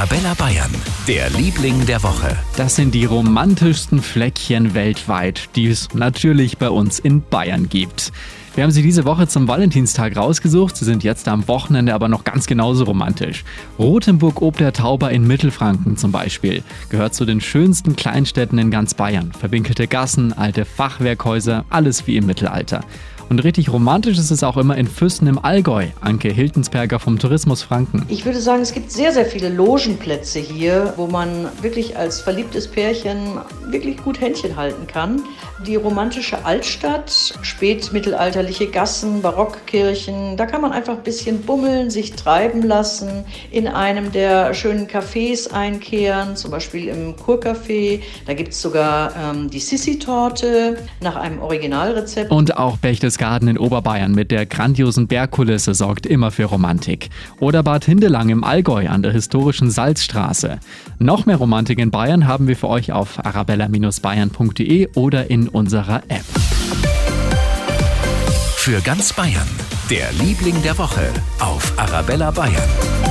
Arabella Bayern, der Liebling der Woche. Das sind die romantischsten Fleckchen weltweit, die es natürlich bei uns in Bayern gibt. Wir haben sie diese Woche zum Valentinstag rausgesucht. Sie sind jetzt am Wochenende aber noch ganz genauso romantisch. Rothenburg ob der Tauber in Mittelfranken zum Beispiel gehört zu den schönsten Kleinstädten in ganz Bayern. Verwinkelte Gassen, alte Fachwerkhäuser, alles wie im Mittelalter. Und richtig romantisch ist es auch immer in Füssen im Allgäu. Anke Hiltensberger vom Tourismus Franken. Ich würde sagen, es gibt sehr, sehr viele Logenplätze hier, wo man wirklich als verliebtes Pärchen wirklich gut Händchen halten kann. Die romantische Altstadt, spätmittelalterliche Gassen, Barockkirchen, da kann man einfach ein bisschen bummeln, sich treiben lassen, in einem der schönen Cafés einkehren, zum Beispiel im Kurcafé. Da gibt es sogar ähm, die Sissi-Torte nach einem Originalrezept. Und auch Berchtesgaden Berchtesgaden in Oberbayern mit der grandiosen Bergkulisse sorgt immer für Romantik. Oder Bad Hindelang im Allgäu an der historischen Salzstraße. Noch mehr Romantik in Bayern haben wir für euch auf arabella-bayern.de oder in unserer App. Für ganz Bayern, der Liebling der Woche auf Arabella Bayern.